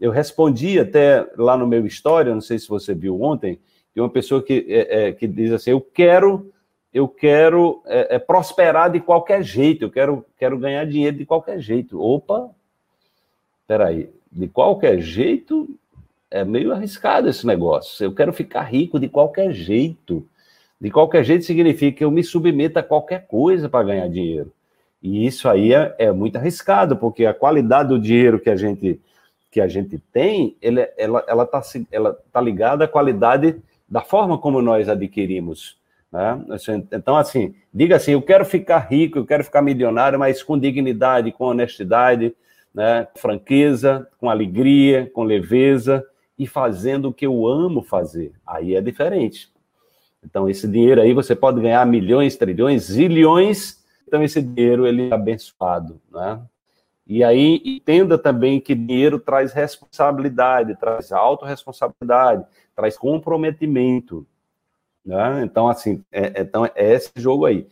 eu respondi até lá no meu história, não sei se você viu ontem, de uma pessoa que, é, é, que diz assim: eu quero, eu quero é, é, prosperar de qualquer jeito, eu quero, quero ganhar dinheiro de qualquer jeito. Opa, peraí, de qualquer jeito é meio arriscado esse negócio. Eu quero ficar rico de qualquer jeito. De qualquer jeito significa que eu me submeto a qualquer coisa para ganhar dinheiro. E isso aí é, é, muito arriscado, porque a qualidade do dinheiro que a gente, que a gente tem, ele, ela está ela tá, ela tá ligada à qualidade da forma como nós adquirimos. Né? Então, assim, diga assim: eu quero ficar rico, eu quero ficar milionário, mas com dignidade, com honestidade, né? com franqueza, com alegria, com leveza e fazendo o que eu amo fazer. Aí é diferente. Então, esse dinheiro aí você pode ganhar milhões, trilhões, zilhões. Então, esse dinheiro ele é abençoado, né? E aí, entenda também que dinheiro traz responsabilidade, traz autorresponsabilidade, traz comprometimento. Né? Então, assim, é, então é esse jogo aí.